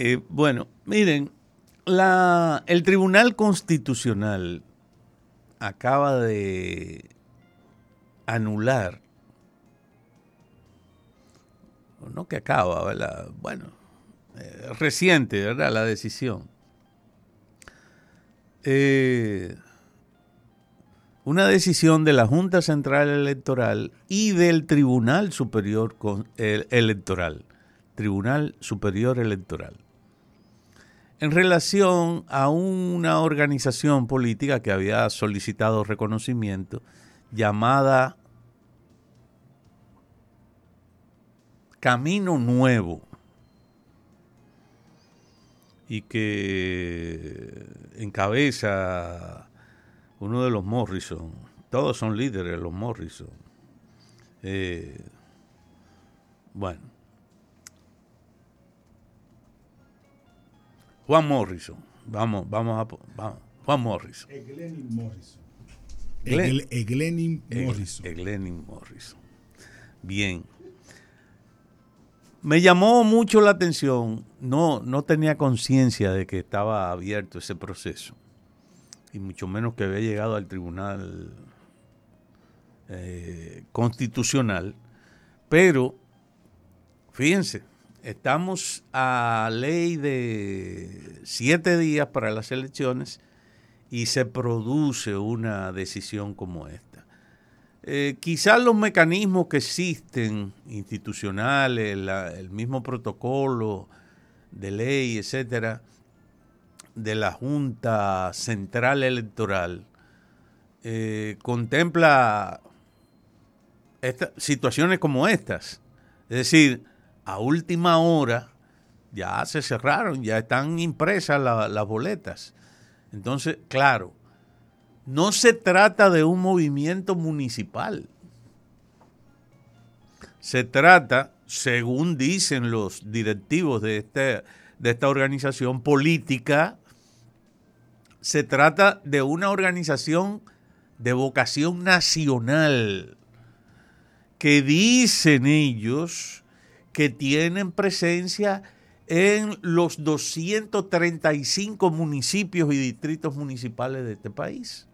Eh, bueno, miren, el Tribunal Constitucional acaba de anular, no que acaba, ¿verdad? Bueno, eh, reciente, ¿verdad? La decisión. Eh, una decisión de la Junta Central Electoral y del Tribunal Superior Electoral. Tribunal Superior Electoral. En relación a una organización política que había solicitado reconocimiento llamada Camino Nuevo y que encabeza uno de los Morrison. Todos son líderes los Morrison. Eh, bueno. Juan Morrison. Vamos, vamos a Juan Morrison. Eglenin Morrison. Eglenin Morrison. Eglenin Morrison. Bien. Me llamó mucho la atención, no, no tenía conciencia de que estaba abierto ese proceso, y mucho menos que había llegado al Tribunal eh, Constitucional, pero fíjense, estamos a ley de siete días para las elecciones y se produce una decisión como esta. Eh, quizás los mecanismos que existen, institucionales, el mismo protocolo de ley, etcétera, de la Junta Central Electoral, eh, contempla situaciones como estas. Es decir, a última hora ya se cerraron, ya están impresas las boletas. Entonces, claro, no se trata de un movimiento municipal. Se trata, según dicen los directivos de, este, de esta organización política, se trata de una organización de vocación nacional que dicen ellos que tienen presencia en los 235 municipios y distritos municipales de este país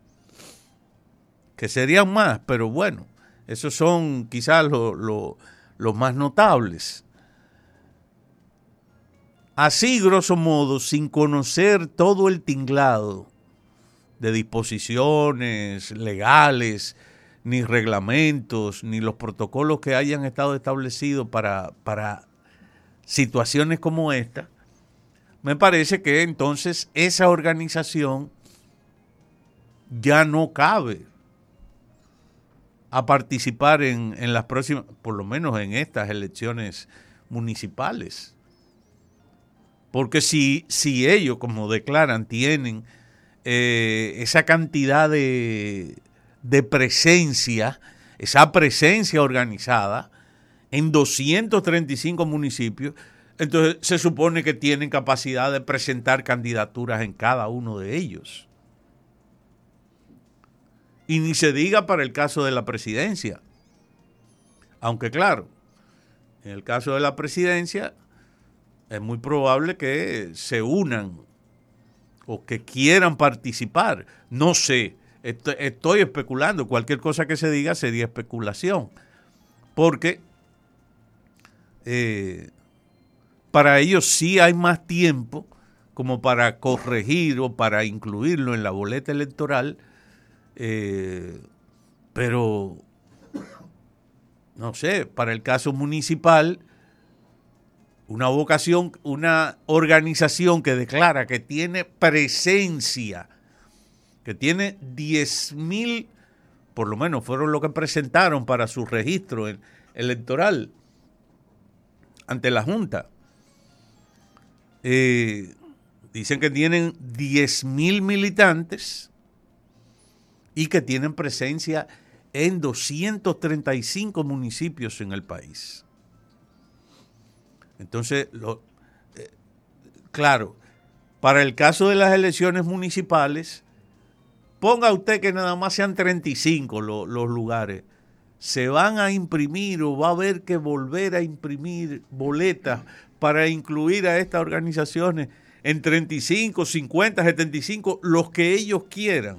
que serían más, pero bueno, esos son quizás los más notables. Así, grosso modo, sin conocer todo el tinglado de disposiciones legales, ni reglamentos, ni los protocolos que hayan estado establecidos para, para situaciones como esta, me parece que entonces esa organización ya no cabe a participar en, las próximas, por lo menos en estas elecciones municipales. Porque si, si ellos, como declaran, tienen eh, esa cantidad de, de presencia, esa presencia organizada en 235 municipios, entonces se supone que tienen capacidad de presentar candidaturas en cada uno de ellos. Y ni se diga para el caso de la presidencia. Aunque claro, en el caso de la presidencia es muy probable que se unan o que quieran participar. No sé, estoy, especulando. Cualquier cosa que se diga sería especulación. Porque eh, para ellos sí hay más tiempo como para corregir o para incluirlo en la boleta electoral eh, pero, no sé, para el caso municipal, una vocación, una organización que declara que tiene presencia, que tiene 10 mil, por lo menos fueron lo que presentaron para su registro electoral ante la Junta. Eh, dicen que tienen 10 mil militantes y que tienen presencia en 235 municipios en el país. Entonces, lo, eh, claro, para el caso de las elecciones municipales, ponga usted que nada más sean 35 los lugares, se van a imprimir o va a haber que volver a imprimir boletas para incluir a estas organizaciones en 35, 50, 75, los que ellos quieran,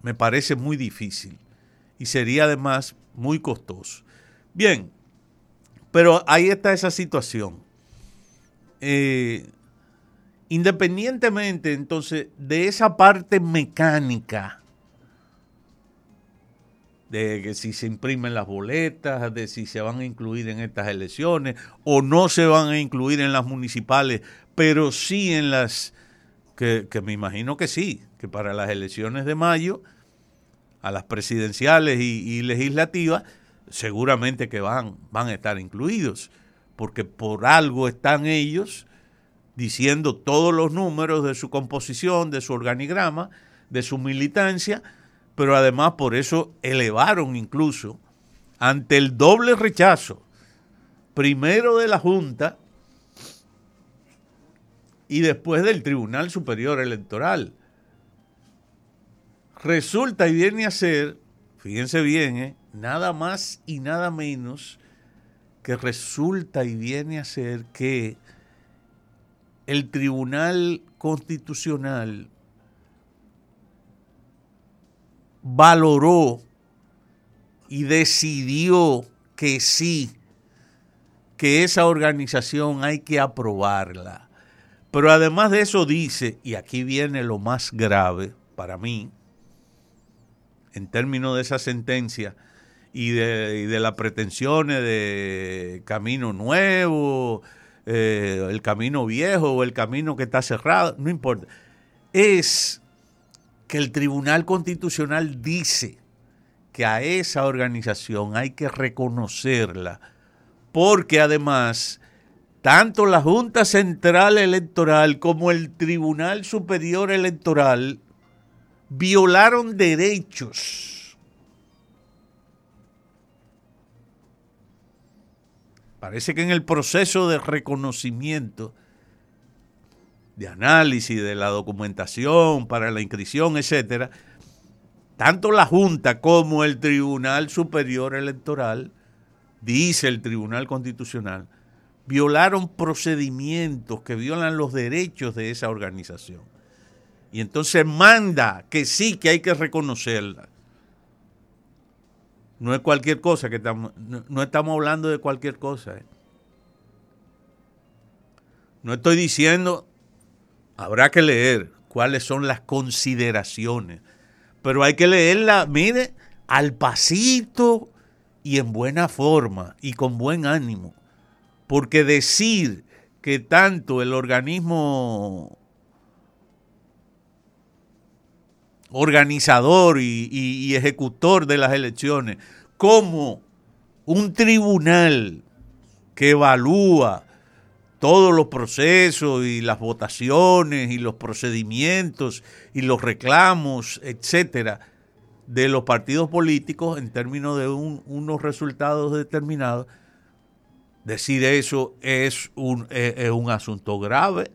me parece muy difícil y sería además muy costoso. Bien, pero ahí está esa situación. Eh, independientemente entonces de esa parte mecánica, de que si se imprimen las boletas, de si se van a incluir en estas elecciones o no se van a incluir en las municipales, pero sí en las que, me imagino que sí, que para las elecciones de mayo, a las presidenciales y, legislativas, seguramente que van, van a estar incluidos, porque por algo están ellos diciendo todos los números de su composición, de su organigrama, de su militancia, pero además por eso elevaron incluso ante el doble rechazo, primero de la Junta y después del Tribunal Superior Electoral. Resulta y viene a ser, fíjense bien, ¿eh? nada más y nada menos que resulta y viene a ser que el Tribunal Constitucional valoró y decidió que sí, que esa organización hay que aprobarla. Pero además de eso dice, y aquí viene lo más grave para mí, en términos de esa sentencia y de, las pretensiones de camino nuevo, eh, el camino viejo o el camino que está cerrado, no importa, es que el Tribunal Constitucional dice que a esa organización hay que reconocerla, porque además tanto la Junta Central Electoral como el Tribunal Superior Electoral violaron derechos. Parece que en el proceso de reconocimiento de análisis de la documentación para la inscripción, etcétera, tanto la Junta como el Tribunal Superior Electoral, dice el Tribunal Constitucional, violaron procedimientos que violan los derechos de esa organización. Y entonces manda que sí, que hay que reconocerla. No es cualquier cosa, que estamos, no, estamos hablando de cualquier cosa. ¿eh? No estoy diciendo Habrá que leer cuáles son las consideraciones, pero hay que leerla, mire, al pasito y en buena forma y con buen ánimo, porque decir que tanto el organismo organizador y, y, ejecutor de las elecciones, como un tribunal que evalúa todos los procesos y las votaciones y los procedimientos y los reclamos, etcétera, de los partidos políticos en términos de unos resultados determinados, decir eso es un, es un asunto grave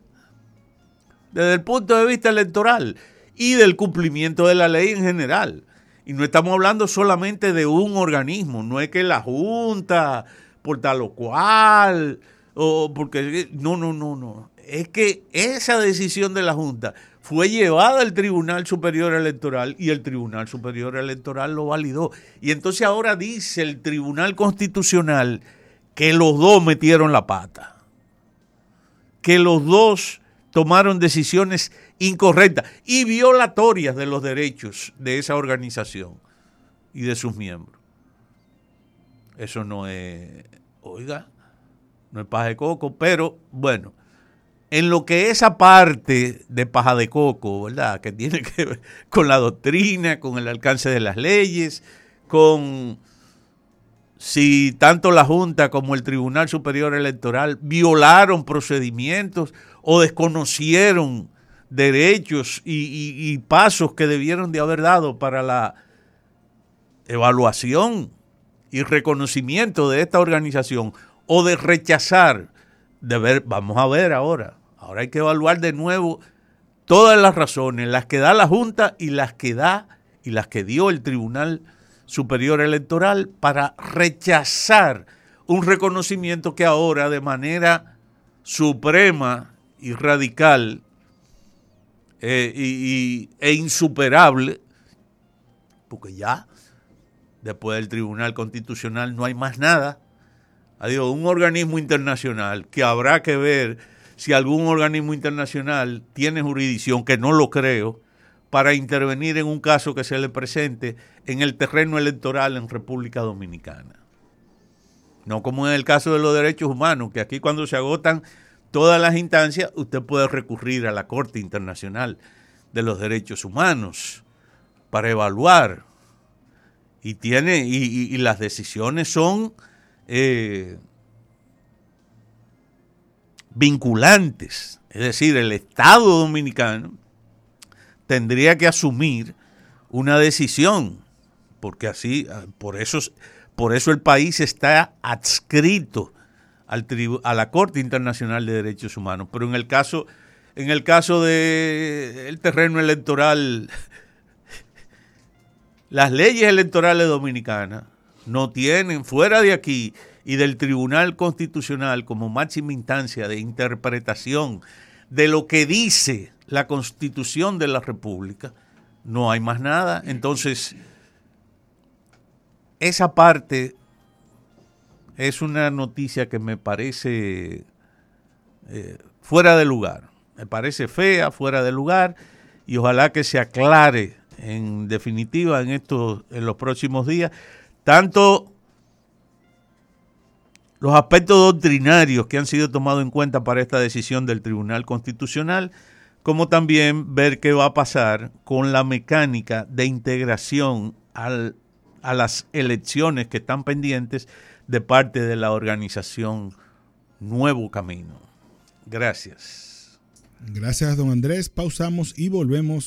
desde el punto de vista electoral y del cumplimiento de la ley en general. Y no estamos hablando solamente de un organismo, no es que la Junta, por tal o cual, o porque no, no, no, no. Es que esa decisión de la Junta fue llevada al Tribunal Superior Electoral y el Tribunal Superior Electoral lo validó. Y entonces ahora dice el Tribunal Constitucional que los dos metieron la pata, que los dos tomaron decisiones incorrectas y violatorias de los derechos de esa organización y de sus miembros. Eso no es, oiga, no es paja de coco, pero bueno, en lo que esa parte de paja de coco, ¿verdad? Que tiene que ver con la doctrina, con el alcance de las leyes, con si tanto la Junta como el Tribunal Superior Electoral violaron procedimientos o desconocieron derechos y, y pasos que debieron de haber dado para la evaluación y reconocimiento de esta organización o de rechazar, de ver, vamos a ver ahora, ahora hay que evaluar de nuevo todas las razones, las que da la Junta y las que da y las que dio el Tribunal Superior Electoral para rechazar un reconocimiento que ahora de manera suprema y radical eh, y, e insuperable, porque ya después del Tribunal Constitucional no hay más nada. Un organismo internacional que habrá que ver si algún organismo internacional tiene jurisdicción, que no lo creo, para intervenir en un caso que se le presente en el terreno electoral en República Dominicana. No como en el caso de los derechos humanos, que aquí cuando se agotan todas las instancias, usted puede recurrir a la Corte Internacional de los Derechos Humanos para evaluar. Y tiene, y, las decisiones son eh, vinculantes. Es decir, el Estado dominicano tendría que asumir una decisión, porque así, por eso, por eso el país está adscrito a la Corte Internacional de Derechos Humanos. Pero en el caso, en el caso del terreno electoral, las leyes electorales dominicanas no tienen fuera de aquí y del Tribunal Constitucional como máxima instancia de interpretación de lo que dice la Constitución de la República, no hay más nada. Entonces, esa parte es una noticia que me parece eh, fuera de lugar. Me parece fea, fuera de lugar, y ojalá que se aclare en definitiva en estos, en los próximos días, tanto los aspectos doctrinarios que han sido tomados en cuenta para esta decisión del Tribunal Constitucional, como también ver qué va a pasar con la mecánica de integración a las elecciones que están pendientes de parte de la organización Nuevo Camino. Gracias. Gracias, don Andrés. Pausamos y volvemos